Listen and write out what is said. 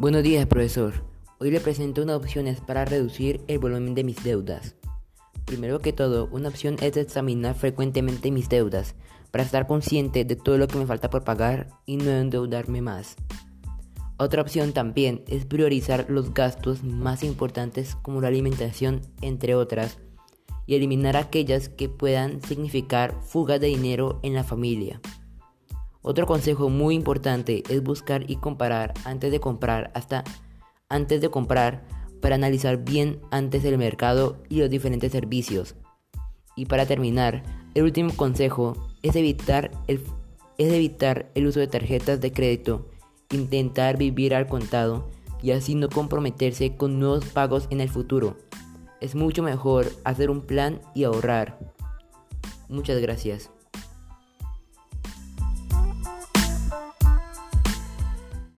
Buenos días, profesor. Hoy le presento unas opciones para reducir el volumen de mis deudas. Primero que todo, una opción es examinar frecuentemente mis deudas para estar consciente de todo lo que me falta por pagar y no endeudarme más. Otra opción también es priorizar los gastos más importantes como la alimentación, entre otras, y eliminar aquellas que puedan significar fugas de dinero en la familia. Otro consejo muy importante es buscar y comparar antes de comprar hasta antes de comprar para analizar bien antes el mercado y los diferentes servicios. Y para terminar, el último consejo es evitar el, es evitar el uso de tarjetas de crédito, intentar vivir al contado y así no comprometerse con nuevos pagos en el futuro. Es mucho mejor hacer un plan y ahorrar. Muchas gracias.